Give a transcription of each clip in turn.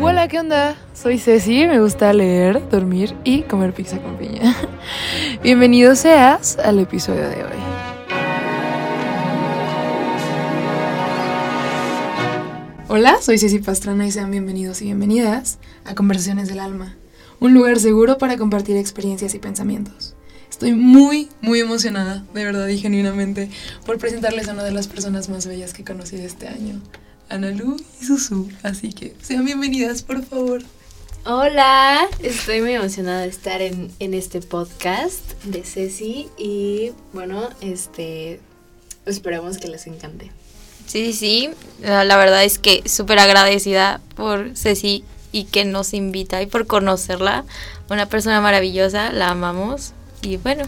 Hola, ¿qué onda? Soy Ceci, me gusta leer, dormir y comer pizza con piña. Bienvenido seas al episodio de hoy. Hola, soy Ceci Pastrana y sean bienvenidos y bienvenidas a Conversaciones del Alma, un lugar seguro para compartir experiencias y pensamientos. Estoy muy, muy emocionada, de verdad y genuinamente, por presentarles a una de las personas más bellas que conocí este año, Analu y Susu. Así que sean bienvenidas, por favor. Hola, estoy muy emocionada de estar en, en este podcast de Ceci y bueno, este esperemos que les encante. Sí, sí, la la verdad es que súper agradecida por Ceci y que nos invita y por conocerla. Una persona maravillosa, la amamos y bueno,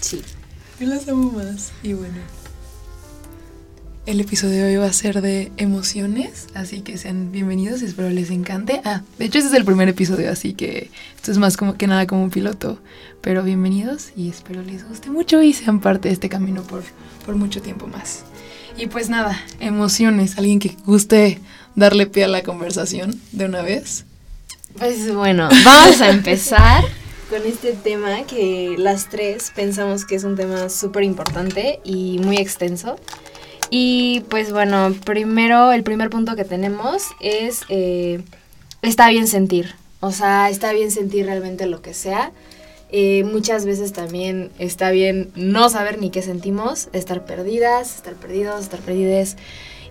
Sí. Yo las amo más. Y bueno. El episodio de hoy va a ser de emociones, así que sean bienvenidos, espero les encante. Ah, de hecho este es el primer episodio, así que esto es más como que nada como un piloto. Pero bienvenidos y espero les guste mucho y sean parte de este camino por, por mucho tiempo más. Y pues nada, emociones, alguien que guste darle pie a la conversación de una vez. Pues bueno, vamos a empezar con este tema que las tres pensamos que es un tema súper importante y muy extenso. Y pues bueno, primero, el primer punto que tenemos es, eh, está bien sentir. O sea, está bien sentir realmente lo que sea. Eh, muchas veces también está bien no saber ni qué sentimos, estar perdidas, estar perdidos, estar perdides.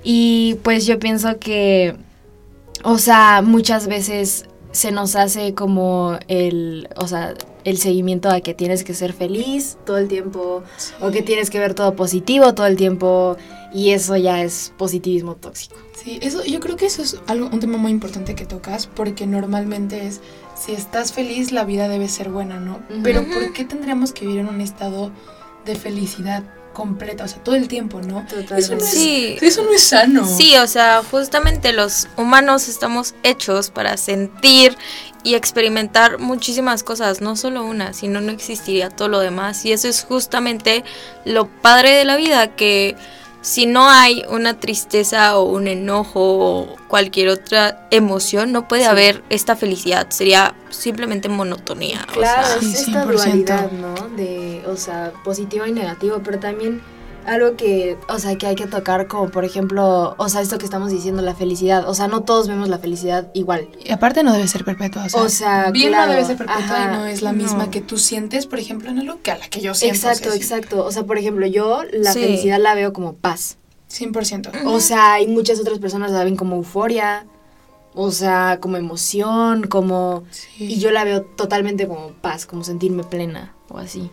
Y pues yo pienso que, o sea, muchas veces se nos hace como el, o sea, el seguimiento a que tienes que ser feliz todo el tiempo o que tienes que ver todo positivo todo el tiempo y eso ya es positivismo tóxico. Sí, eso, yo creo que eso es algo, un tema muy importante que tocas, porque normalmente es, si estás feliz, la vida debe ser buena, ¿no? Pero ¿por qué tendríamos que vivir en un estado de felicidad completa? O sea, todo el tiempo, ¿no? Totalmente. Eso no es, Sí. eso no es sano. sí, o sea, justamente los humanos estamos hechos para sentir y experimentar muchísimas cosas, no solo una, sino no existiría todo lo demás. Y eso es justamente lo padre de la vida, que si no hay una tristeza o un enojo o cualquier otra emoción, no puede Sí. haber esta felicidad, sería simplemente monotonía. o Claro, sea, Sí, es esta 100%. dualidad, ¿no? De, o sea, positivo y negativo, pero también algo que, o sea, que hay que tocar como, por ejemplo, o sea, esto que estamos diciendo, la felicidad. O sea, no todos vemos la felicidad igual. Y aparte no debe ser perpetua. O sea, O sea, bien claro, no debe ser perpetua ajá, y no es la misma no. que tú sientes, por ejemplo, en algo que a la que yo siento. Exacto, exacto. O sea, por ejemplo, yo la Sí. felicidad la veo como paz. 100%. O sea, hay muchas otras personas la ven como euforia, o sea, como emoción, como... Sí. Y yo la veo totalmente como paz, como sentirme plena o así.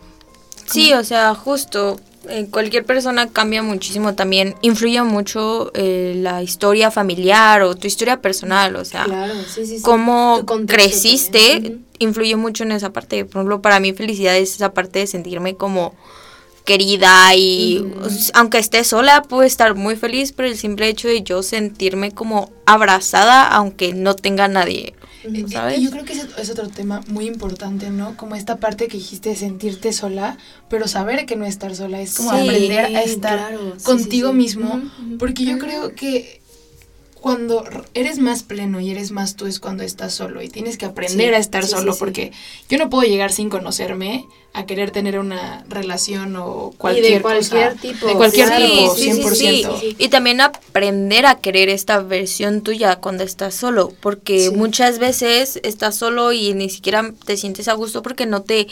Sí, o sea, justo. Eh, cualquier persona cambia muchísimo también. Influye mucho eh, la historia familiar o tu historia personal. O sea, Claro, sí, sí, sí. cómo creciste influye mucho en esa parte. Por ejemplo, para mí felicidad es esa parte de sentirme como querida y aunque esté sola puedo estar muy feliz por el simple hecho de yo sentirme como abrazada aunque no tenga nadie. Eh, eh, ¿Sabes? Y yo creo que ese es otro tema muy importante, ¿no? Como esta parte que dijiste de sentirte sola, pero saber que no estar sola es como Sí, aprender a estar claro, contigo sí, sí. mismo, porque yo creo que cuando eres más pleno y eres más tú es cuando estás solo y tienes que aprender Sí, a estar sí, solo sí. porque yo no puedo llegar sin conocerme a querer tener una relación o Y cualquier de cualquier cosa. tipo. de cualquier tipo, sí, sí, 100%. sí. Y también aprender a querer esta versión tuya cuando estás solo, porque muchas veces estás solo y ni siquiera te sientes a gusto porque no te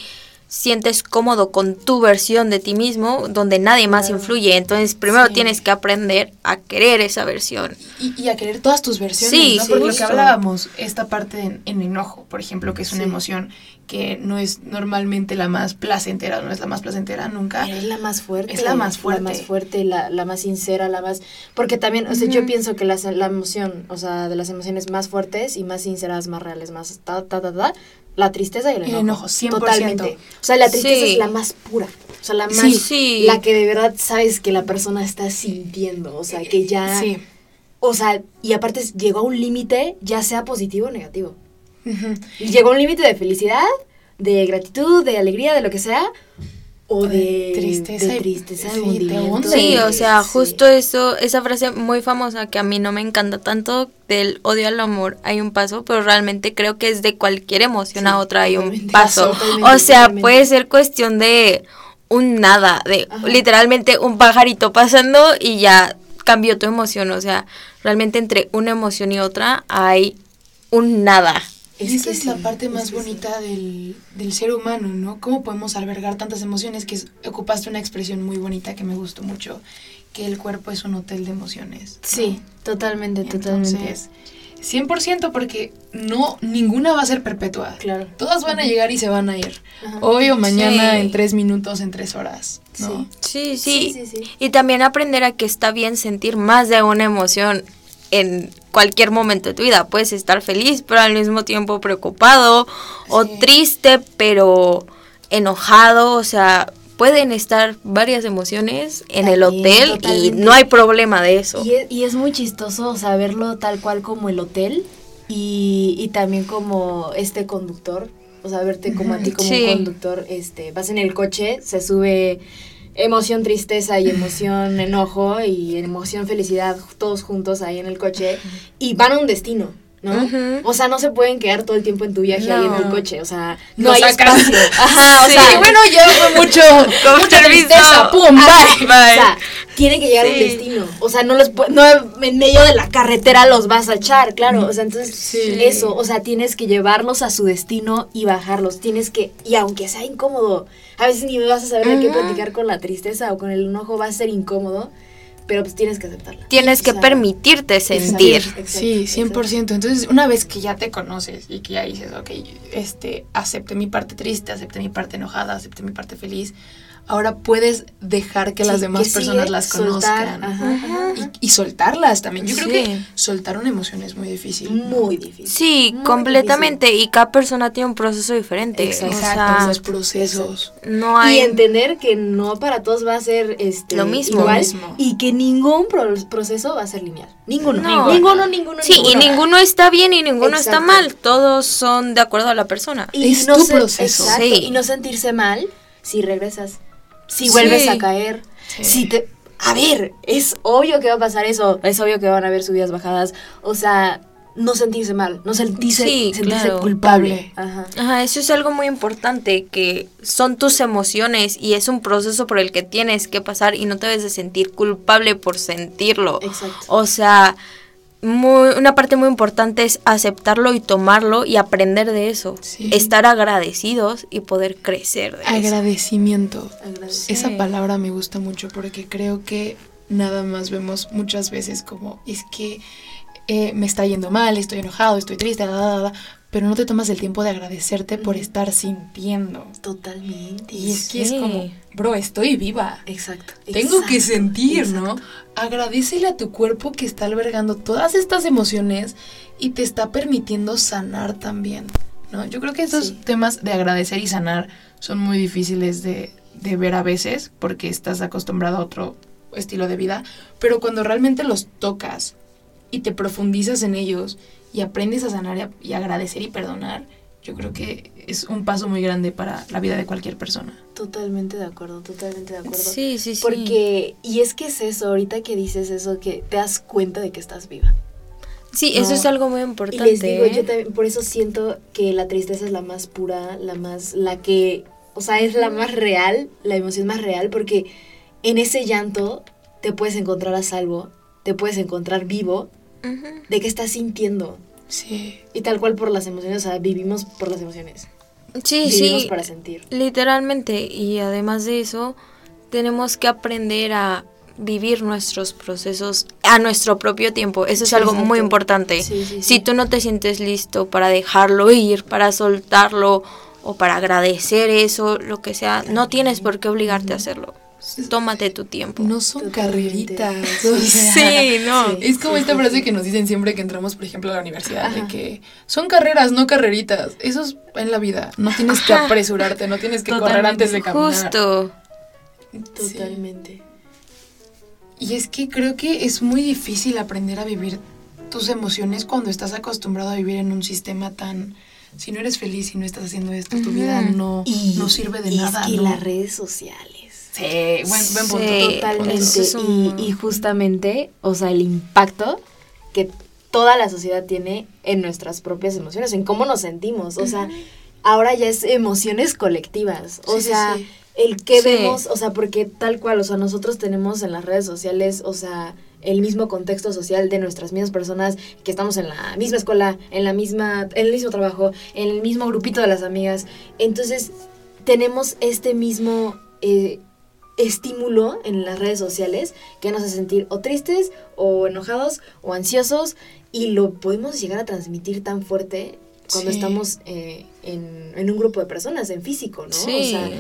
sientes cómodo con tu versión de ti mismo, donde nadie más influye. Entonces, primero Sí. tienes que aprender a querer esa versión. Y, y a querer todas tus versiones, Sí, ¿no? sí, Porque lo que justo. hablábamos, esta parte en, en enojo, por ejemplo, que es una Sí. emoción que no es normalmente la más placentera, no es la más placentera nunca. Pero es la más fuerte. Es la más fuerte. La más fuerte, la, la más sincera, la más... Porque también, o sea, yo pienso que las- la emoción, o sea, de las emociones más fuertes y más sinceras, más reales, más ta, ta, ta, ta, la tristeza y el El enojo. enojo, 100%. Totalmente. O sea, la tristeza Sí. es la más pura. O sea, la más... Sí. Sí. La que de verdad sabes que la persona está sintiendo. O sea, que ya... Sí. O sea, y aparte llegó a un límite, ya sea positivo o negativo. Y llegó a un límite de felicidad, de gratitud, de alegría, de lo que sea. O de tristeza de y- tristeza, de sí, te hundimiento. hunde. Sí, o sea, Sí. justo eso, esa frase muy famosa que a mí no me encanta tanto del odio al amor hay un paso, pero realmente creo que es de cualquier emoción Sí, a otra hay un paso. O sea, totalmente. puede ser cuestión de un nada, de Ajá. literalmente un pajarito pasando y ya cambió tu emoción, o sea, realmente entre una emoción y otra hay un nada. Y esa es la sí, parte es más sí. bonita del, del ser humano, ¿no? Cómo podemos albergar tantas emociones, que es- ocupaste una expresión muy bonita que me gustó mucho, que el cuerpo es un hotel de emociones. ¿no? Sí, totalmente, totalmente. Entonces, 100% porque no, ninguna va a ser perpetua. Claro. Todas van a llegar y se van a ir. Ajá. Hoy o mañana, Sí. en tres minutos, en tres horas, ¿no? Sí, sí, Sí, sí, sí. Y también aprender a que está bien sentir más de una emoción en cualquier momento de tu vida. Puedes estar feliz, pero al mismo tiempo preocupado o triste, pero enojado. O sea, pueden estar varias emociones en el hotel y no hay problema de eso. Y es, y es muy chistoso saberlo tal cual como el hotel y, y también como este conductor, o sea, verte como a ti como Sí. un conductor, este, vas en el coche, se sube emoción tristeza y emoción enojo y emoción felicidad todos juntos ahí en el coche y van a un destino. ¿No? O sea, no se pueden quedar todo el tiempo en tu viaje ahí en tu No. coche, o sea, no hay sacas. espacio. Ajá, o Sí, sea, bueno, ya fue mucho, mucha tristeza, pum, bye. Bye. O sea, tiene que llegar a un Sí. destino. O sea, no los no en medio de la carretera los vas a echar, claro. O sea, entonces Sí. eso, o sea, tienes que llevarlos a su destino y bajarlos. Tienes que, y aunque sea incómodo, a veces ni vas a saber de qué platicar con la tristeza o con el enojo, va a ser incómodo, pero pues tienes que aceptarla. Tienes que O sea, permitirte sentir. Exacto, exacto, Sí, 100%. Entonces, una vez que ya te conoces y que ya dices, ok, este, acepté mi parte triste, acepté mi parte enojada, acepté mi parte feliz, ahora puedes dejar que las demás que personas sigue, las soltar, conozcan. ajá, ajá, ajá. Y, y soltarlas también. Yo Sí. creo que soltar una emoción es muy difícil. Muy difícil. Sí, muy completamente. Y cada persona tiene un proceso diferente. Exacto. O Exacto, sea, los procesos. no hay. Y entender que no para todos va a ser este, Lo mismo. igual Lo mismo. y que ningún pro- proceso va a ser lineal. Ninguno. No. Ninguno, ninguno, Sí, y ninguno está bien y ninguno está mal. Todos son de acuerdo a la persona. Y Es no tu proceso. exacto, Sí. Y no sentirse mal si regresas. Si Sí. vuelves a caer. Sí. Si te... A ver, es obvio que va a pasar eso. Es obvio que van a haber subidas, bajadas. O sea, no sentirse mal. No sentirse, Sí, sentirse claro. culpable. Ajá. Ajá, eso es algo muy importante, que son tus emociones y es un proceso por el que tienes que pasar y no te debes de sentir culpable por sentirlo. Exacto. O sea, muy, una parte muy importante es aceptarlo y tomarlo y aprender de eso. Sí. Estar agradecidos y poder crecer de eso. Agradecimiento. Esa palabra me gusta mucho porque creo que nada más vemos muchas veces como es que eh, me está yendo mal, estoy enojado, estoy triste, da, da, da", pero no te tomas el tiempo de agradecerte por estar sintiendo. Totalmente. Y es que Sí. es como, bro, estoy viva. Exacto. Tengo que exacto, sentir, ¿no? exacto. Agradecele a tu cuerpo que está albergando todas estas emociones y te está permitiendo sanar también, ¿no? Yo creo que esos Sí. temas de agradecer y sanar son muy difíciles de, de ver a veces porque estás acostumbrado a otro estilo de vida, pero cuando realmente los tocas y te profundizas en ellos y aprendes a sanar y, a- y agradecer y perdonar, yo creo que es un paso muy grande para la vida de cualquier persona. Totalmente de acuerdo, totalmente de acuerdo. Sí, sí, sí. Porque, y es que es eso, ahorita que dices eso, que te das cuenta de que estás viva. Sí, eso No. es algo muy Y importante. les digo, ¿eh? yo también, por eso siento que la tristeza es la más pura, la más, la que, o sea, es la más real, la emoción más real, porque en ese llanto te puedes encontrar a salvo, te puedes encontrar vivo De qué estás sintiendo. Sí. Y tal cual por las emociones, o sea, vivimos por las emociones. Sí, vivimos sí. para sentir. Literalmente, y además de eso, tenemos que aprender a vivir nuestros procesos a nuestro propio tiempo. Eso es algo exacto. muy importante. Sí, sí, Si tú no te sientes listo para dejarlo ir, para soltarlo o para agradecer eso, lo que sea, no tienes por qué obligarte a hacerlo. Tómate tu tiempo. No son Totalmente. carreritas. Sí. o sea, Sí, no. Sí. Es como esta frase que nos dicen siempre que entramos, por ejemplo, a la universidad, de que son carreras, no carreritas. Eso es en la vida. No tienes que Ajá. apresurarte, no tienes que correr antes de caminar. Justo. Sí. Totalmente. Y es que creo que es muy difícil aprender a vivir tus emociones cuando estás acostumbrado a vivir en un sistema tan, si no eres feliz, si no estás haciendo esto, tu vida no, no sirve de y nada. Es que ¿no? las redes sociales. Sí, buen, buen punto. Sí. Totalmente. Eso es un- Y, y justamente, o sea, el impacto que toda la sociedad tiene en nuestras propias emociones, en cómo nos sentimos. O sea, ahora ya es emociones colectivas. O Sí, sí, sea, sí. el que Sí. vemos, o sea, porque tal cual, o sea, nosotros tenemos en las redes sociales, o sea, el mismo contexto social de nuestras mismas personas que estamos en la misma escuela, en la misma, en el mismo trabajo, en el mismo grupito de las amigas. Entonces, tenemos este mismo eh, estímulo en las redes sociales que nos hace sentir o tristes o enojados o ansiosos y lo podemos llegar a transmitir tan fuerte cuando Sí. estamos eh, en, en un grupo de personas, en físico, ¿no? Sí. O sea,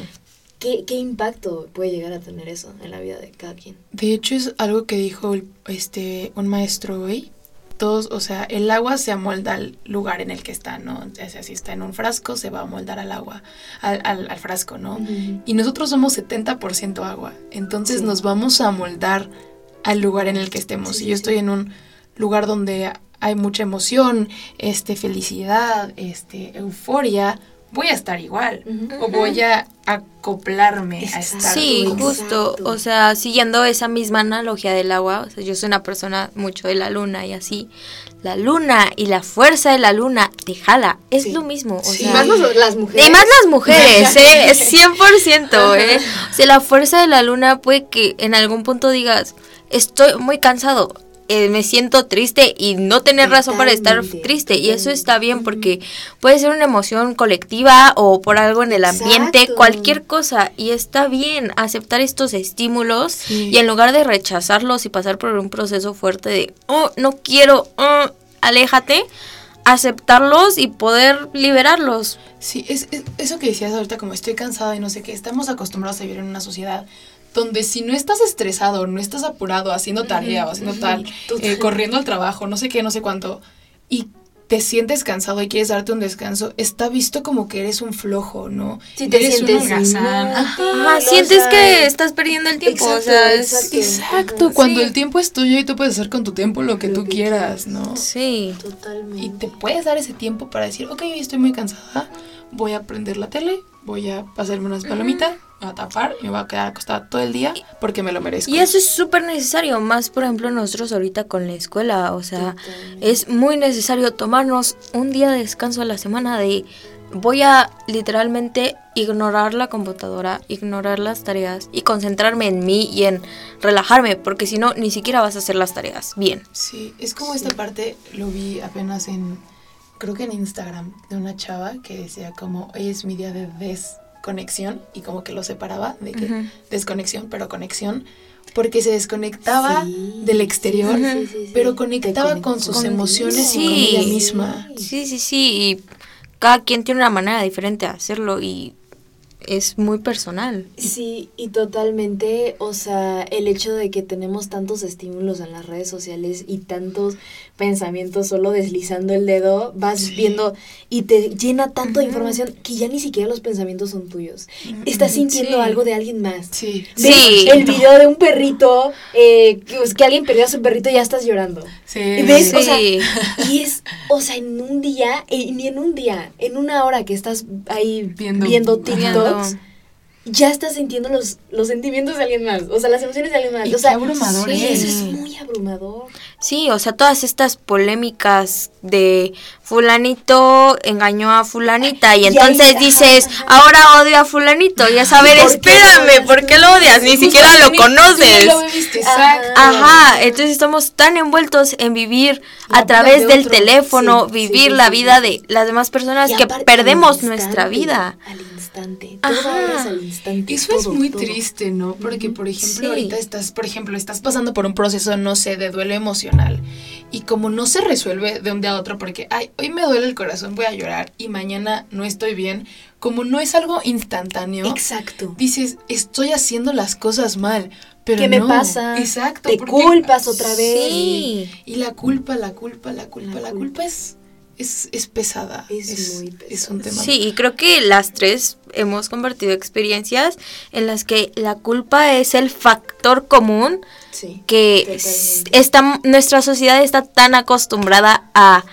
¿qué, ¿qué impacto puede llegar a tener eso en la vida de cada quien? De hecho, es algo que dijo el- este, un maestro hoy. Todos, o sea, el agua se amolda al lugar en el que está, ¿no? O sea, si está en un frasco, se va a amoldar al agua, al, al- al frasco, ¿no? Y nosotros somos 70% agua. Entonces Sí. nos vamos a moldar al lugar en el que estemos. Sí, si yo estoy en un lugar donde hay mucha emoción, este, felicidad, este, euforia, voy a estar igual. O voy a acoplarme a estar. Sí, justo, o sea, siguiendo esa misma analogía del agua, o sea, yo soy una persona mucho de la luna y así, la luna y la fuerza de la luna te jala, es Sí. lo mismo, o Sí. Y más los- las mujeres. y más las mujeres, ¿eh? 100%, ¿eh? O sea, la fuerza de la luna puede que en algún punto digas, estoy muy cansado, eh, me siento triste y no tener razón para estar triste. Y eso está bien porque puede ser una emoción colectiva o por algo en el ambiente, Exacto. cualquier cosa. Y está bien aceptar estos estímulos Sí. y en lugar de rechazarlos y pasar por un proceso fuerte de, oh, no quiero, oh, aléjate, aceptarlos y poder liberarlos. Sí, es, es- eso que decías ahorita, como estoy cansada y no sé qué, estamos acostumbrados a vivir en una sociedad donde si no estás estresado, no estás apurado, haciendo tarea o haciendo tal, eh, corriendo al trabajo, no sé qué, no sé cuánto, y te sientes cansado y quieres darte un descanso, está visto como que eres un flojo, ¿no? Si te eres sientes holgazán. Ajá. O sientes que estás perdiendo el tiempo, o Exacto, sea, es- exacto. Cuando sí. el tiempo es tuyo y tú puedes hacer con tu tiempo lo que Lo tú que quieras, quieras. ¿no? Sí. Totalmente. Y te puedes dar ese tiempo para decir, ok, estoy muy cansada, voy a prender la tele, voy a pasarme unas palomitas, me a tapar y me voy a quedar acostada todo el día porque me lo merezco. Y eso es súper necesario, más por ejemplo nosotros ahorita con la escuela, o sea, Totalmente. es muy necesario tomarnos un día de descanso a la semana de voy a literalmente ignorar la computadora, ignorar las tareas y concentrarme en mí y en relajarme, porque si no ni siquiera vas a hacer las tareas bien. Sí, es como esta parte, lo vi apenas en, creo que en Instagram, de una chava que decía como, hoy es mi día de desconexión y como que lo separaba de que desconexión, pero conexión, porque se desconectaba Sí, del exterior, sí, sí, pero conectaba con sus emociones y con Sí. ella misma. Sí, sí, sí, y cada quien tiene una manera diferente de hacerlo y es muy personal. Sí, y totalmente, o sea, el hecho de que tenemos tantos estímulos en las redes sociales y tantos pensamientos solo deslizando el dedo, vas Sí. viendo y te llena tanto de información que ya ni siquiera los pensamientos son tuyos. Estás sintiendo Sí. algo de alguien más. Sí. El video de un perrito, eh, que, pues, que alguien perdió a su perrito y ya estás llorando. Sí. ¿Ves? O sea, y es, o sea, en un día, eh, ni en un día, en una hora que estás ahí Viendo- viendo, Ajá. TikToks, ya estás sintiendo los, los sentimientos de alguien más, o sea, las emociones de alguien más. Y o sea, qué abrumador sí, es. Eso es muy abrumador. Sí, o sea, todas estas polémicas de fulanito engañó a fulanita y entonces dices, ajá. ahora odio a fulanito. Y a saber, ¿Por qué lo espérame, ¿por qué lo odias? Ni siquiera lo conoces. lo Ajá. exacto. Ajá, entonces estamos tan envueltos en vivir La a través de del otro. teléfono, Sí, vivir sí, la vida de las demás personas Y que perdemos nuestra vida. Al instante. Todo al. Eso es muy todo. triste, ¿no? Porque, por ejemplo, Sí. ahorita estás, por ejemplo, estás pasando por un proceso, no sé, de duelo emocional. Y como no se resuelve de un día a otro, porque, ay, hoy me duele el corazón, voy a llorar, y mañana no estoy bien, como no es algo instantáneo, Exacto. dices, estoy haciendo las cosas mal. Pero ¿Qué me no. pasa? Exacto. Te porque- culpas otra vez. Sí. Y la culpa, la culpa, la culpa, La la, culpa. culpa es, es, es pesada. Es muy Es un tema. Sí, y creo que las tres hemos compartido experiencias en las que la culpa es el factor común Sí. que está, nuestra sociedad está tan acostumbrada a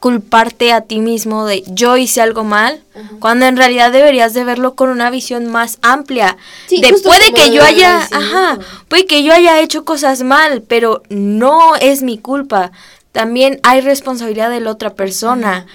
culparte a ti mismo de yo hice algo mal, Ajá. cuando en realidad deberías de verlo con una visión más amplia. Sí, de puede que yo haya, ajá, puede que yo haya hecho cosas mal, pero no es mi culpa. También hay responsabilidad de la otra persona.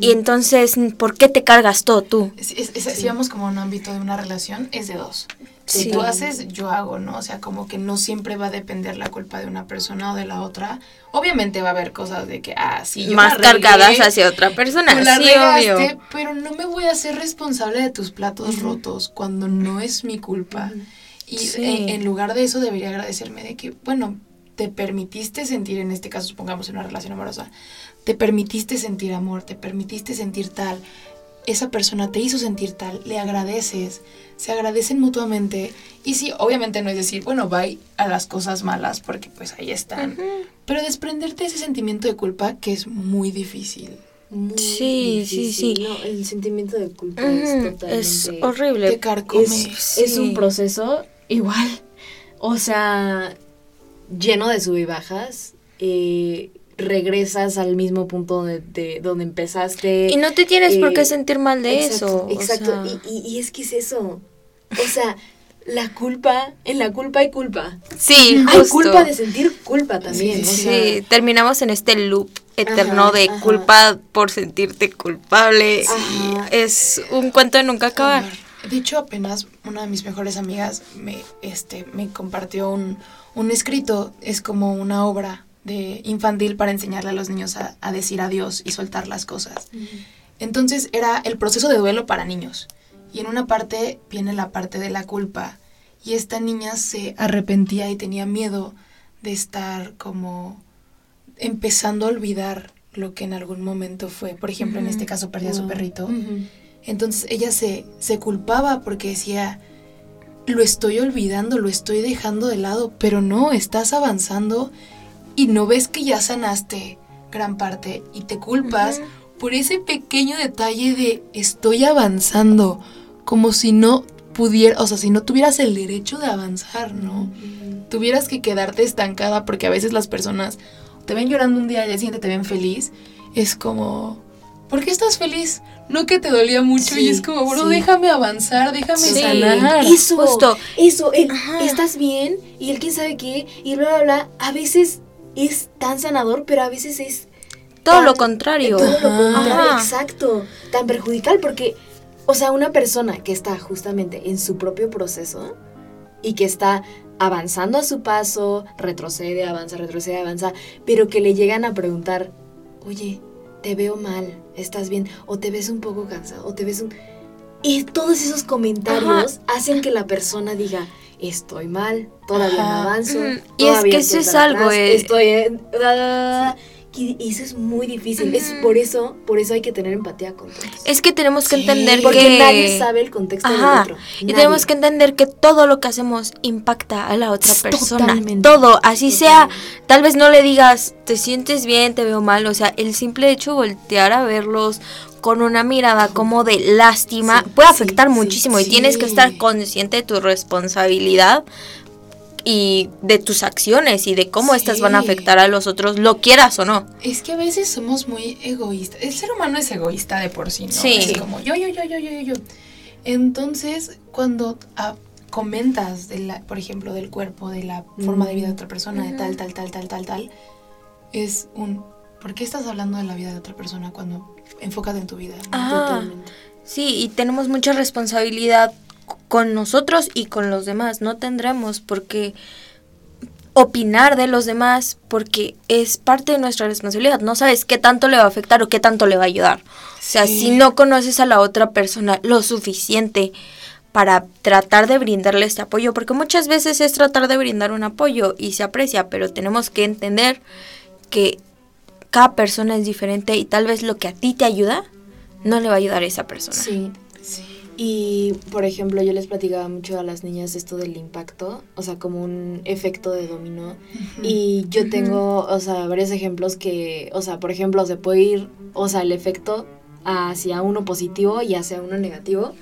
Y entonces, ¿por qué te cargas todo tú? Es- es- es- Si vamos como a un ámbito de una relación, es de dos. Si Sí. tú haces, yo hago, ¿no? O sea, como que no siempre va a depender la culpa de una persona o de la otra. Obviamente va a haber cosas de que, ah, sí, yo Más regué, cargadas hacia otra persona. la sí, regaste, obvio. pero no me voy a hacer responsable de tus platos rotos cuando no es mi culpa. Y Sí. en, en lugar de eso debería agradecerme de que, bueno, te permitiste sentir, en este caso supongamos en una relación amorosa, te permitiste sentir amor, te permitiste sentir tal, esa persona te hizo sentir tal, le agradeces, se agradecen mutuamente. Y sí, obviamente no es decir, bueno, bye a las cosas malas, porque pues ahí están. Pero desprenderte de ese sentimiento de culpa que es muy difícil. Muy Sí, sí, difícil, sí. No, el sentimiento de culpa es totalmente... Es horrible. Te carcome. es, es un proceso igual, o sea, lleno de sub y bajas. eh, regresas al mismo punto de, de donde empezaste. Y no te tienes por eh, qué sentir mal de exacto, eso. o Exacto, sea. y, y- y es que es eso. O sea, la culpa, en la culpa hay culpa. sí, Hay justo. culpa de sentir culpa también. Sí, o Sí, terminamos en este loop eterno Ajá, de ajá. culpa por sentirte culpable. Ajá. Es un cuento de nunca acabar. De hecho, apenas una de mis mejores amigas me, este, me compartió un, un escrito, es como una obra de infantil para enseñarle a los niños a, a decir adiós y soltar las cosas. Entonces era el proceso de duelo para niños. Y en una parte viene la parte de la culpa. Y esta niña se arrepentía y tenía miedo de estar como empezando a olvidar lo que en algún momento fue. Por ejemplo, en este caso perdía a su perrito. Entonces ella se, se culpaba porque decía, lo estoy olvidando, lo estoy dejando de lado, pero no, estás avanzando y no ves que ya sanaste gran parte y te culpas por ese pequeño detalle de estoy avanzando, como si no pudiera, o sea, si no tuvieras el derecho de avanzar, ¿no? Tuvieras que quedarte estancada porque a veces las personas te ven llorando un día y al día siguiente te ven feliz, es como, ¿por qué estás feliz? No que te dolía mucho y es como, bro, sí. déjame avanzar, déjame Sí. sanar. Eso, Justo. eso, el estás bien y el quién sabe qué y bla, bla, bla, a veces es tan sanador, pero a veces es Todo tan- lo contrario. Todo lo contrario, Ajá. exacto, tan perjudicial porque, o sea, una persona que está justamente en su propio proceso y que está avanzando a su paso, retrocede, avanza, retrocede, avanza, pero que le llegan a preguntar, oye, te veo mal, estás bien, o te ves un poco cansado, o te ves un... Y todos esos comentarios hacen que la persona diga, estoy mal, todavía no avanzo. Ujú. Y es que eso es algo, eh. Estoy en... y eso es muy difícil. Es por eso, por eso hay que tener empatía con todos. Es que tenemos que Sí. entender Porque que... nadie sabe el contexto del Ajá. otro. Y tenemos que entender que todo lo que hacemos impacta a la otra persona. Totalmente. Todo, así sea. Tal vez no le digas, te sientes bien, te veo mal. O sea, el simple hecho de voltear a verlos con una mirada como de lástima Sí, puede afectar sí, muchísimo. Y tienes que estar consciente de tu responsabilidad y de tus acciones y de cómo estas van a Sí. afectar a los otros, lo quieras o no. Es que a veces somos muy egoístas. El ser humano es egoísta de por sí, ¿no? Sí. Es como yo, yo, yo, yo, yo, yo. Entonces, cuando ah, comentas, de la, por ejemplo, del cuerpo, de la forma de vida de otra persona, de Ujú. tal, tal, tal, tal, tal, tal, es un... ¿Por qué estás hablando de la vida de otra persona cuando enfócate en tu vida? ¿no? Ah. Totalmente. Sí, y tenemos mucha responsabilidad con nosotros y con los demás. No tendremos por qué opinar de los demás porque es parte de nuestra responsabilidad. No sabes qué tanto le va a afectar o qué tanto le va a ayudar. O sea, si no conoces a la otra persona lo suficiente para tratar de brindarle este apoyo, porque muchas veces es tratar de brindar un apoyo y se aprecia, pero tenemos que entender que cada persona es diferente y tal vez lo que a ti te ayuda no le va a ayudar a esa persona. Sí. Sí. Y, por ejemplo, yo les platicaba mucho a las niñas esto del impacto, o sea, como un efecto de dominó. Y yo tengo, o sea, varios ejemplos que, o sea, por ejemplo, se puede ir, o sea, el efecto hacia uno positivo y hacia uno negativo,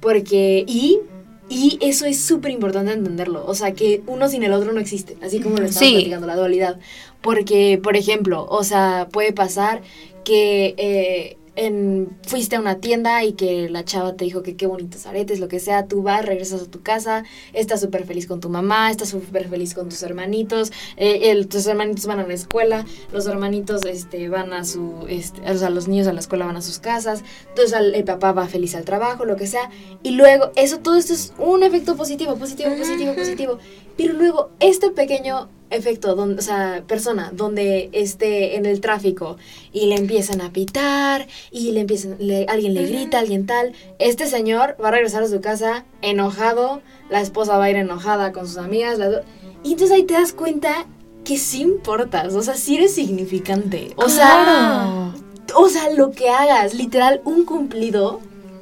porque, y, y eso es súper importante entenderlo, o sea, que uno sin el otro no existe, así como lo estamos Sí. platicando, la dualidad, Porque, por ejemplo, o sea, puede pasar que eh, en, fuiste a una tienda y que la chava te dijo que qué bonitos aretes, lo que sea, tú vas, regresas a tu casa, estás súper feliz con tu mamá, estás súper feliz con tus hermanitos, eh, tus hermanitos van a la escuela, los hermanitos este, van a su, este, o sea, los niños a la escuela van a sus casas, entonces el, el papá va feliz al trabajo, lo que sea, y luego eso, todo esto es un efecto positivo, positivo, positivo, positivo, pero luego este pequeño efecto, donde, o sea, persona, donde esté en el tráfico y le empiezan a pitar y le empiezan, le- alguien le grita, alguien tal, este señor va a regresar a su casa enojado, la esposa va a ir enojada con sus amigas, las y entonces ahí te das cuenta que sí importas, o sea, sí eres significante, o sea, o sea, lo que hagas, literal, un cumplido,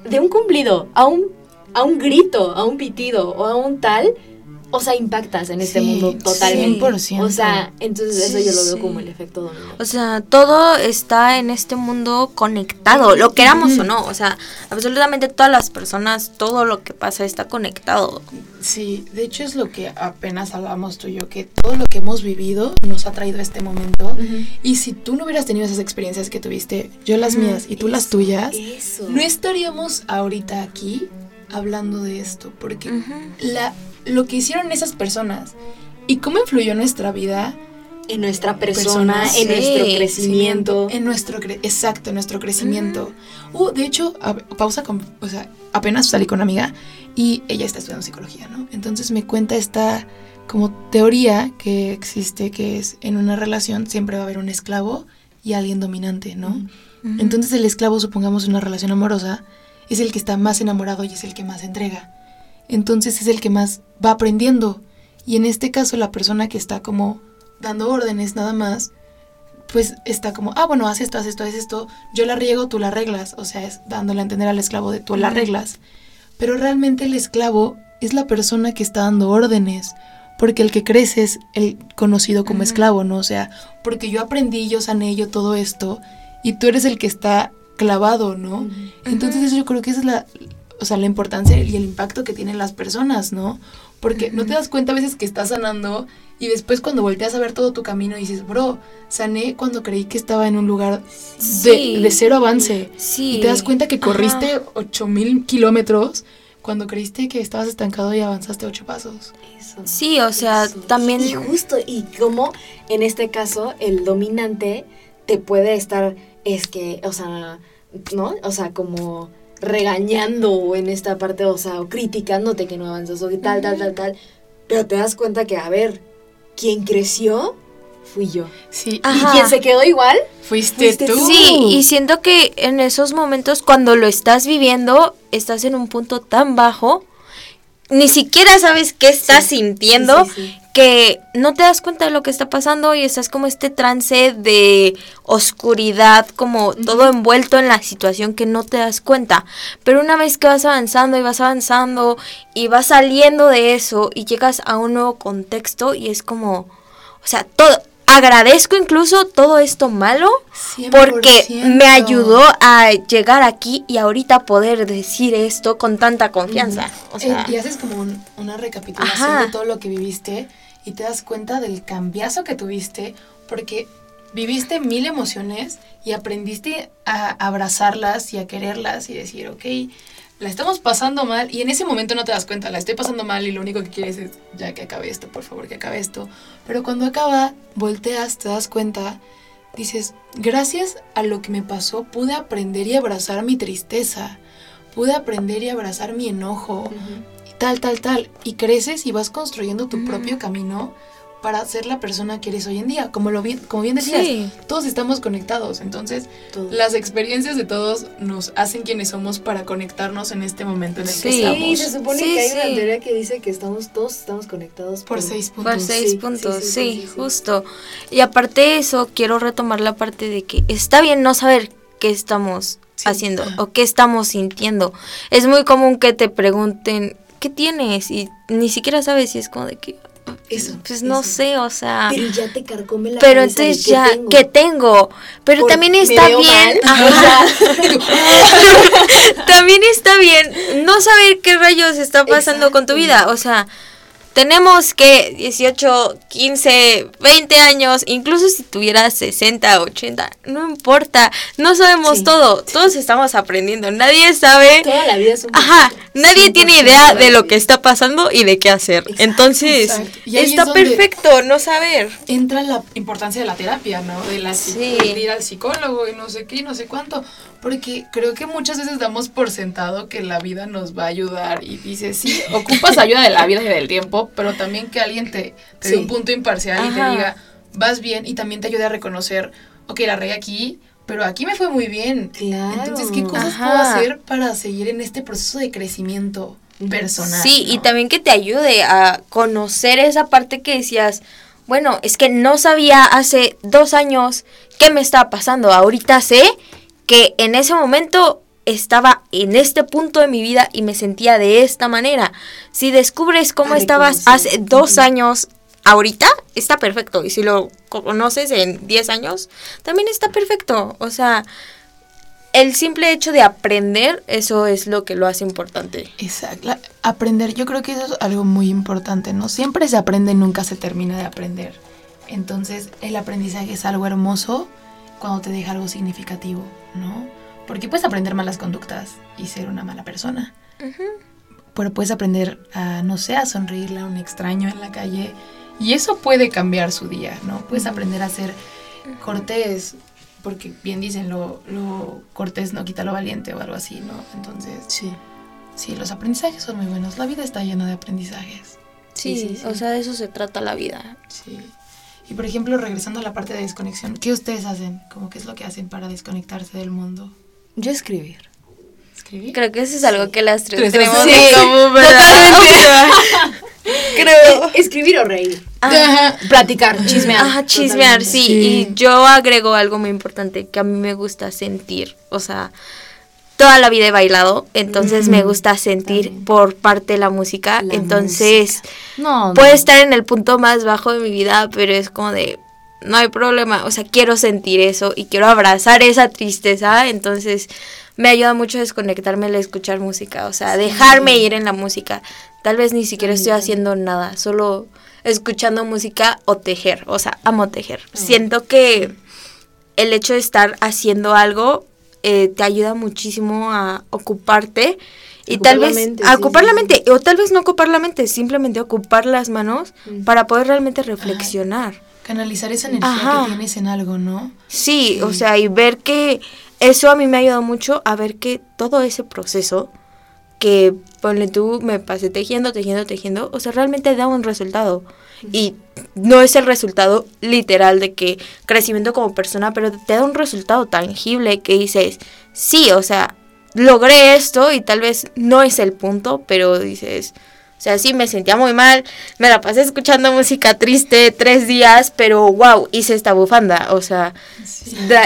de un cumplido a un, a un grito, a un pitido o a un tal, o sea, impactas en este Sí, mundo totalmente. 100%. O sea, entonces eso yo lo veo sí. como el efecto dominó. O sea, todo está en este mundo conectado, lo queramos o no. O sea, absolutamente todas las personas, todo lo que pasa está conectado. Sí, de hecho es lo que apenas hablamos tú y yo, que todo lo que hemos vivido nos ha traído a este momento. Y si tú no hubieras tenido esas experiencias que tuviste, yo las mías y tú las tuyas, Eso. no estaríamos ahorita aquí hablando de esto, porque la, lo que hicieron esas personas y cómo influyó nuestra vida, en nuestra persona, en sí, nuestro crecimiento. en nuestro cre- exacto, en nuestro crecimiento. Uh, de hecho, a- pausa con, o sea, apenas salí con una amiga y ella está estudiando psicología, ¿no? Entonces me cuenta esta como teoría que existe que es en una relación siempre va a haber un esclavo y alguien dominante, ¿no? Entonces el esclavo, supongamos una relación amorosa, es el que está más enamorado y es el que más entrega. Entonces es el que más va aprendiendo. Y en este caso la persona que está como dando órdenes nada más, pues está como, ah, bueno, haz esto, haz esto, haz esto, yo la riego, tú la arreglas. O sea, es dándole a entender al esclavo de tú la arreglas. Pero realmente el esclavo es la persona que está dando órdenes. Porque el que crece es el conocido como esclavo, ¿no? O sea, porque yo aprendí, yo sané, yo todo esto, y tú eres el que está clavado, ¿no? Entonces yo creo que esa es la, o sea, la importancia y el impacto que tienen las personas, ¿no? Porque no te das cuenta a veces que estás sanando y después cuando volteas a ver todo tu camino dices, bro, sané cuando creí que estaba en un lugar de, Sí. de cero avance. Sí. Y te das cuenta que corriste ocho mil kilómetros cuando creíste que estabas estancado y avanzaste ocho pasos. Eso. Sí, o sea, Eso. también... Y justo, y como en este caso el dominante te puede estar, es que, o sea, ¿no? O sea, como regañando en esta parte, o sea, o criticándote que no avanzas, o que tal, tal, tal, tal. Pero te das cuenta que, a ver, quien creció fui yo. Sí, Ajá. Y quien se quedó igual, fuiste, Fuiste tú. tú. Sí, y siento que en esos momentos cuando lo estás viviendo, estás en un punto tan bajo, ni siquiera sabes qué estás sintiendo, Sí, sí, sí. que no te das cuenta de lo que está pasando y estás como este trance de oscuridad, como todo envuelto en la situación que no te das cuenta. Pero una vez que vas avanzando y vas avanzando y vas saliendo de eso y llegas a un nuevo contexto y es como, o sea, todo, agradezco incluso todo esto malo porque 100%. me ayudó a llegar aquí y ahorita poder decir esto con tanta confianza. O sea, Eh, y haces como un- una recapitulación Ajá. de todo lo que viviste y te das cuenta del cambiazo que tuviste porque viviste mil emociones y aprendiste a abrazarlas y a quererlas y decir, ok, la estamos pasando mal y en ese momento no te das cuenta, la estoy pasando mal y lo único que quieres es ya que acabe esto, por favor, que acabe esto. Pero cuando acaba, volteas, te das cuenta, dices, gracias a lo que me pasó pude aprender y abrazar mi tristeza, pude aprender y abrazar mi enojo, y tal, tal, tal. Y creces y vas construyendo tu propio camino para ser la persona que eres hoy en día. Como, lo bien, como bien decías, Sí. todos estamos conectados. Entonces, las experiencias de todos nos hacen quienes somos para conectarnos en este momento en el que Sí. Sí, estamos. se supone Sí, que hay una teoría que dice que estamos todos estamos conectados Por seis puntos. Por seis Sí, puntos, sí, sí, sí, sí, sí. justo. Y aparte de eso, quiero retomar la parte de que está bien no saber qué estamos Sí. haciendo o qué estamos sintiendo. Es muy común que te pregunten, ¿qué tienes? Y ni siquiera sabes si es como de que, Eso, pues no eso. sé, o sea... Pero ya te carcome la Pero entonces ya, tengo. ¿qué tengo? Pero Por- también ¿me está bien, ajá. también está bien no saber qué rayos está pasando con tu vida. O sea, tenemos que 18, 15, 20 años, incluso si tuvieras 60, 80, no importa, no sabemos Sí. todo, todos estamos aprendiendo, nadie sabe, Toda la vida es un ajá. Nadie tiene 100% idea de lo que está pasando y de qué hacer. Exacto, Entonces, exacto. Es está perfecto no saber. entra la importancia de la terapia, ¿no? De, la, Sí. de ir al psicólogo y no sé qué, y no sé cuánto. Porque creo que muchas veces damos por sentado que la vida nos va a ayudar y dices, sí, ocupas ayuda de la vida y del tiempo, pero también que alguien te, te dé un punto imparcial y te diga, vas bien y también te ayude a reconocer, ok, la regué aquí, pero aquí me fue muy bien. Claro. Entonces, ¿qué cosas Ajá. puedo hacer para seguir en este proceso de crecimiento personal? Sí, y también que te ayude a conocer esa parte que decías, bueno, es que no sabía hace dos años qué me estaba pasando. Ahorita sé que en ese momento estaba en este punto de mi vida y me sentía de esta manera. Si descubres cómo estabas hace dos años, ahorita está perfecto. Y si lo conoces en 10 años, también está perfecto. O sea, el simple hecho de aprender, eso es lo que lo hace importante. Exacto. La- aprender, yo creo que eso es algo muy importante, ¿no? Siempre se aprende, nunca se termina de aprender. Entonces, el aprendizaje es algo hermoso cuando te deja algo significativo, ¿no? Porque puedes aprender malas conductas y ser una mala persona. Pero puedes aprender a, no sé, a sonreírle a un extraño en la calle. Y eso puede cambiar su día, ¿no? Puedes aprender a ser cortés, porque bien dicen, lo, lo cortés no quita lo valiente o algo así, ¿no? Entonces, Sí. Sí, los aprendizajes son muy buenos. La vida está llena de aprendizajes. Sí, Sí, sí, sí. o sea, de eso se trata la vida. Sí. Y por ejemplo, regresando a la parte de desconexión, ¿qué ustedes hacen? Como qué es lo que hacen para desconectarse del mundo? Yo escribir. ¿Escribir? Creo que eso es algo que las tres tenemos sí, en común, ¿verdad? Creo. Escribir o reír. Ajá. Platicar, chismear. Ajá, chismear, sí. Sí. Y yo agrego algo muy importante que a mí me gusta sentir. O sea, toda la vida he bailado, entonces me gusta sentir También. por parte de la música. La entonces, No, no. puedo estar en el punto más bajo de mi vida, pero es como de, no hay problema. O sea, quiero sentir eso y quiero abrazar esa tristeza. Entonces, me ayuda mucho a desconectarme al escuchar música. O sea, dejarme ir en la música. Tal vez ni siquiera estoy haciendo nada, solo escuchando música o tejer. O sea, amo tejer. Siento que el hecho de estar haciendo algo eh, te ayuda muchísimo a ocuparte y Ocupar tal vez mente, a sí, ocupar sí, la sí. mente o tal vez no ocupar la mente, simplemente ocupar las manos Mm. para poder realmente reflexionar. Canalizar esa energía Ajá. que tienes en algo, ¿no? Sí, o sea, y ver que eso a mí me ha ayudado mucho a ver que todo ese proceso que ponle tú me pasé tejiendo, tejiendo, tejiendo, o sea, realmente da un resultado. Y no es el resultado literal de que crecimiento como persona, pero te da un resultado tangible que dices, sí, o sea, logré esto y tal vez no es el punto, pero dices, sea, sí, me sentía muy mal, me la pasé escuchando música triste tres días, pero wow, hice esta bufanda, o sea,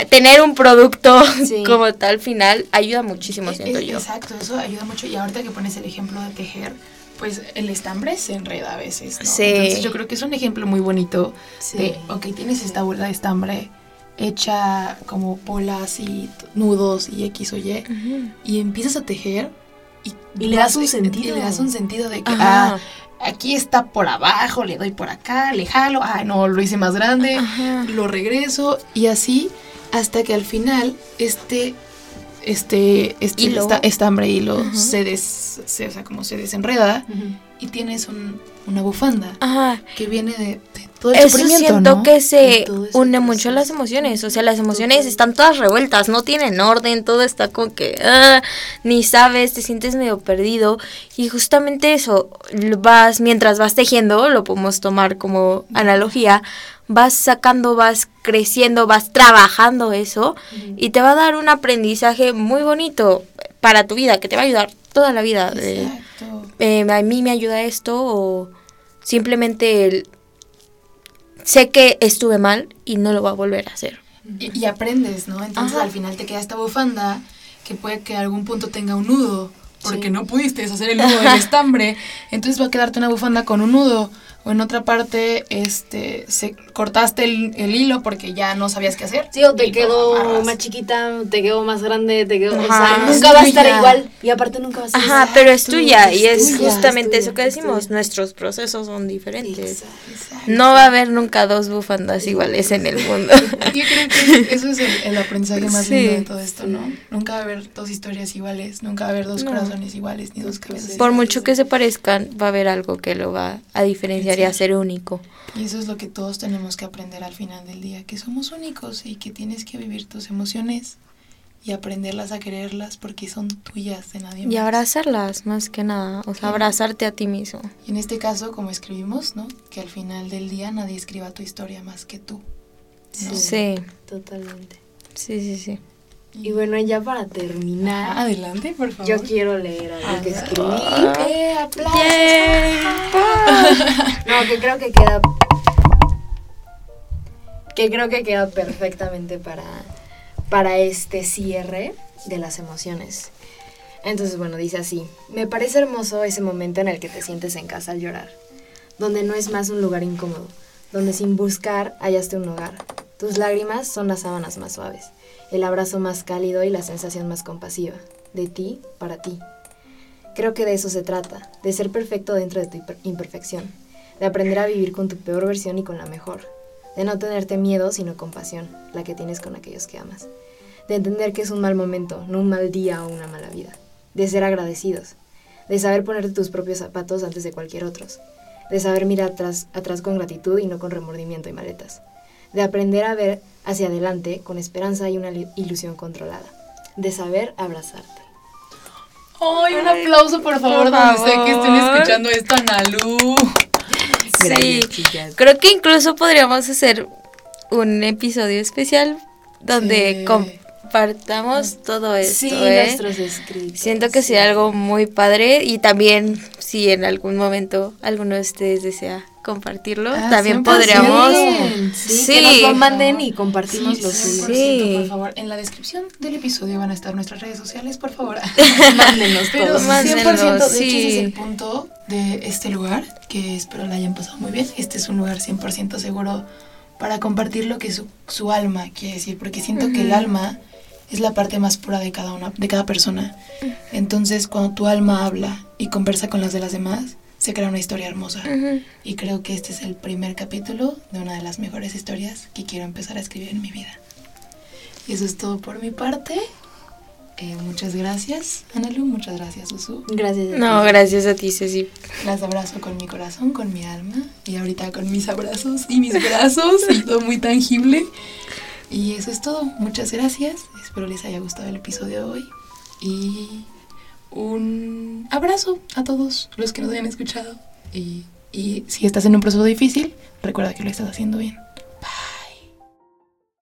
tener un producto Sí. como tal final ayuda muchísimo, Eh, siento eh, yo. Exacto, eso ayuda mucho. Y ahorita que pones el ejemplo de tejer, pues el estambre se enreda a veces, ¿no? Sí. Entonces yo creo que es un ejemplo muy bonito Sí. de, ok, tienes esta bola de estambre hecha como bolas y nudos y X o Y, y empiezas a tejer y, Y le das un sentido. le das un sentido de que, Ajá. ah, aquí está por abajo, le doy por acá, le jalo, ah, no, lo hice más grande, Ajá. lo regreso y así hasta que al final este este este Hilo. esta- estambre hilo se des se, o sea, como se desenreda y tienes un- una bufanda Ajá. que viene de todo el Eso siento ¿no? que se une mucho a las emociones, o sea, las emociones están todas revueltas, no tienen orden, todo está como que ah, ni sabes, te sientes medio perdido y justamente eso, vas mientras vas tejiendo, lo podemos tomar como analogía, vas sacando, vas creciendo, vas trabajando eso y te va a dar un aprendizaje muy bonito para tu vida, que te va a ayudar toda la vida. Exacto. eh, a mí me ayuda esto o simplemente el- sé que estuve mal y no lo voy a volver a hacer. Y, y aprendes, ¿no? Entonces Ajá. al final te queda esta bufanda que puede que a algún punto tenga un nudo porque no pudiste deshacer el nudo del estambre, entonces va a quedarte una bufanda con un nudo o en otra parte este se cortaste el, el hilo porque ya no sabías qué hacer. Sí, o te quedó más chiquita, te quedó más grande, te quedó. o sea, Ajá, nunca va a es estar igual. Y aparte nunca va a ser Ajá, igual. pero es tuya y es es tuya, justamente es eso que decimos, tuya. nuestros procesos son diferentes. Exacto. No va a haber nunca dos bufandas iguales en el mundo. Yo creo que eso es el, el aprendizaje más Sí. lindo de todo esto, ¿no? Nunca va a haber dos historias iguales, nunca va a haber dos No. corazones iguales, ni dos cabezas. Por mucho que se parezcan, va a haber algo que lo va a diferenciar y a ser único. Y eso es lo que todos tenemos que aprender al final del día, que somos únicos y que tienes que vivir tus emociones y aprenderlas a quererlas porque son tuyas de nadie más. Y abrazarlas, más que nada. O sea, abrazarte a ti mismo. Y en este caso, como escribimos, ¿no? Que al final del día nadie escriba tu historia más que tú. ¿no? Sí, Totalmente. sí, sí, sí. Y bueno, ya para Ah, terminar, adelante, por favor. yo quiero leer algo que escribí. ¡Eh, aplausos! No, que creo que queda. Que creo que queda perfectamente para, para este cierre de las emociones. Entonces, bueno, dice así: Me parece hermoso ese momento en el que te sientes en casa al llorar, donde no es más un lugar incómodo, donde sin buscar hallaste un hogar. Tus lágrimas son las sábanas más suaves, el abrazo más cálido y la sensación más compasiva, de ti para ti. Creo que de eso se trata, de ser perfecto dentro de tu imperfección, de aprender a vivir con tu peor versión y con la mejor, de no tenerte miedo sino compasión, la que tienes con aquellos que amas, de entender que es un mal momento, no un mal día o una mala vida, de ser agradecidos, de saber ponerte tus propios zapatos antes de cualquier otros, de saber mirar atrás, atrás con gratitud y no con remordimiento y maletas, de aprender a ver hacia adelante con esperanza y una ilusión controlada, de saber abrazarte. ¡Ay, un aplauso, por favor, Por donde sé que estén favor. escuchando esto, Analu! Sí, creo que incluso podríamos hacer un episodio especial donde Sí. compartamos todo esto. Sí, ¿eh? nuestros escritos. Siento que sí. sea algo muy padre y también si en algún momento alguno de ustedes desea compartirlo, Ah, también 100%. podríamos. Sí, Sí. que nos lo manden y Sí, compartimos los 100%, Sí. por favor. En la descripción del episodio van a estar nuestras redes sociales, por favor. Mándenos Pero todos. Mándenlos, 100%, de hecho, sí. ese es el punto de este lugar, que espero la hayan pasado muy bien. Este es un lugar 100% seguro para compartir lo que su, su alma quiere decir, porque siento que el alma es la parte más pura de cada una, de cada persona. Entonces, cuando tu alma habla y conversa con las de las demás, se crea una historia hermosa. Ujú. Y creo que este es el primer capítulo de una de las mejores historias que quiero empezar a escribir en mi vida. Y eso es todo por mi parte. Eh, muchas gracias, Analu. Muchas gracias, Susu. Gracias. a No, ti. gracias a ti, Ceci. Las abrazo con mi corazón, con mi alma. Y ahorita con mis abrazos y mis brazos. y todo muy tangible. Y eso es todo. Muchas gracias. Espero les haya gustado el episodio de hoy. Y un abrazo a todos los que nos hayan escuchado. Y, y si estás en un proceso difícil, recuerda que lo estás haciendo bien.